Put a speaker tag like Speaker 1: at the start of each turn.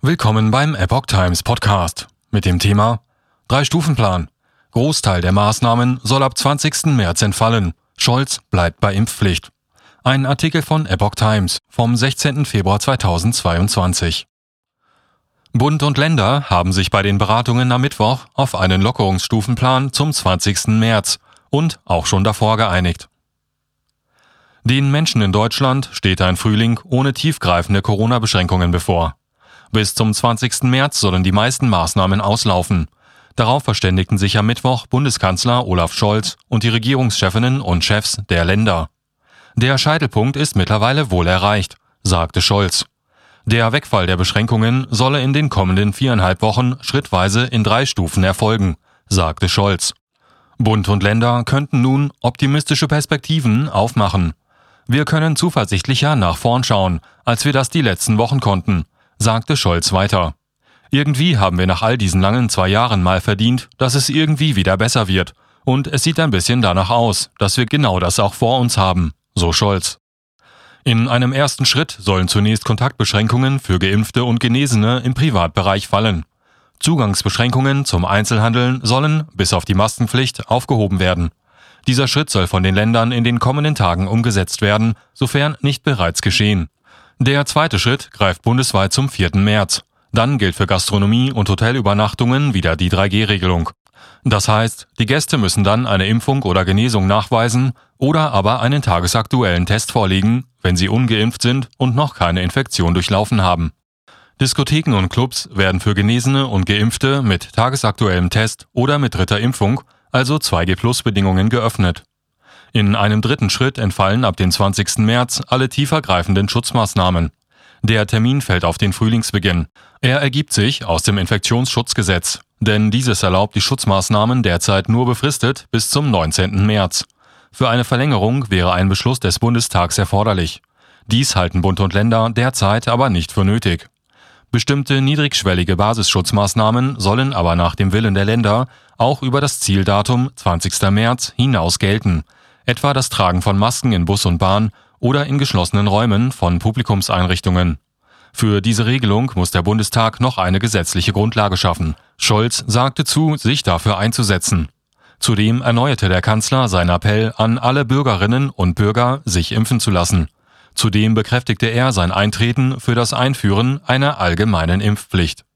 Speaker 1: Willkommen beim Epoch Times Podcast mit dem Thema Drei-Stufen-Plan. Großteil der Maßnahmen soll ab 20. März entfallen. Scholz bleibt bei Impfpflicht. Ein Artikel von Epoch Times vom 16. Februar 2022. Bund und Länder haben sich bei den Beratungen am Mittwoch auf einen Lockerungsstufenplan zum 20. März und auch schon davor geeinigt. Den Menschen in Deutschland steht ein Frühling ohne tiefgreifende Corona-Beschränkungen bevor. Bis zum 20. März sollen die meisten Maßnahmen auslaufen. Darauf verständigten sich am Mittwoch Bundeskanzler Olaf Scholz und die Regierungschefinnen und Chefs der Länder. Der Scheitelpunkt ist mittlerweile wohl erreicht, sagte Scholz. Der Wegfall der Beschränkungen solle in den kommenden viereinhalb Wochen schrittweise in drei Stufen erfolgen, sagte Scholz. Bund und Länder könnten nun optimistische Perspektiven aufmachen. Wir können zuversichtlicher nach vorn schauen, als wir das die letzten Wochen konnten, sagte Scholz weiter. Irgendwie haben wir nach all diesen langen zwei Jahren mal verdient, dass es irgendwie wieder besser wird. Und es sieht ein bisschen danach aus, dass wir genau das auch vor uns haben, so Scholz. In einem ersten Schritt sollen zunächst Kontaktbeschränkungen für Geimpfte und Genesene im Privatbereich fallen. Zugangsbeschränkungen zum Einzelhandeln sollen, bis auf die Maskenpflicht, aufgehoben werden. Dieser Schritt soll von den Ländern in den kommenden Tagen umgesetzt werden, sofern nicht bereits geschehen. Der zweite Schritt greift bundesweit zum 4. März. Dann gilt für Gastronomie und Hotelübernachtungen wieder die 3G-Regelung. Das heißt, die Gäste müssen dann eine Impfung oder Genesung nachweisen oder aber einen tagesaktuellen Test vorlegen, wenn sie ungeimpft sind und noch keine Infektion durchlaufen haben. Diskotheken und Clubs werden für Genesene und Geimpfte mit tagesaktuellem Test oder mit dritter Impfung, also 2G-Plus-Bedingungen, geöffnet. In einem dritten Schritt entfallen ab dem 20. März alle tiefergreifenden Schutzmaßnahmen. Der Termin fällt auf den Frühlingsbeginn. Er ergibt sich aus dem Infektionsschutzgesetz, denn dieses erlaubt die Schutzmaßnahmen derzeit nur befristet bis zum 19. März. Für eine Verlängerung wäre ein Beschluss des Bundestags erforderlich. Dies halten Bund und Länder derzeit aber nicht für nötig. Bestimmte niedrigschwellige Basisschutzmaßnahmen sollen aber nach dem Willen der Länder auch über das Zieldatum 20. März hinaus gelten, etwa das Tragen von Masken in Bus und Bahn oder in geschlossenen Räumen von Publikumseinrichtungen. Für diese Regelung muss der Bundestag noch eine gesetzliche Grundlage schaffen. Scholz sagte zu, sich dafür einzusetzen. Zudem erneuerte der Kanzler seinen Appell an alle Bürgerinnen und Bürger, sich impfen zu lassen. Zudem bekräftigte er sein Eintreten für das Einführen einer allgemeinen Impfpflicht.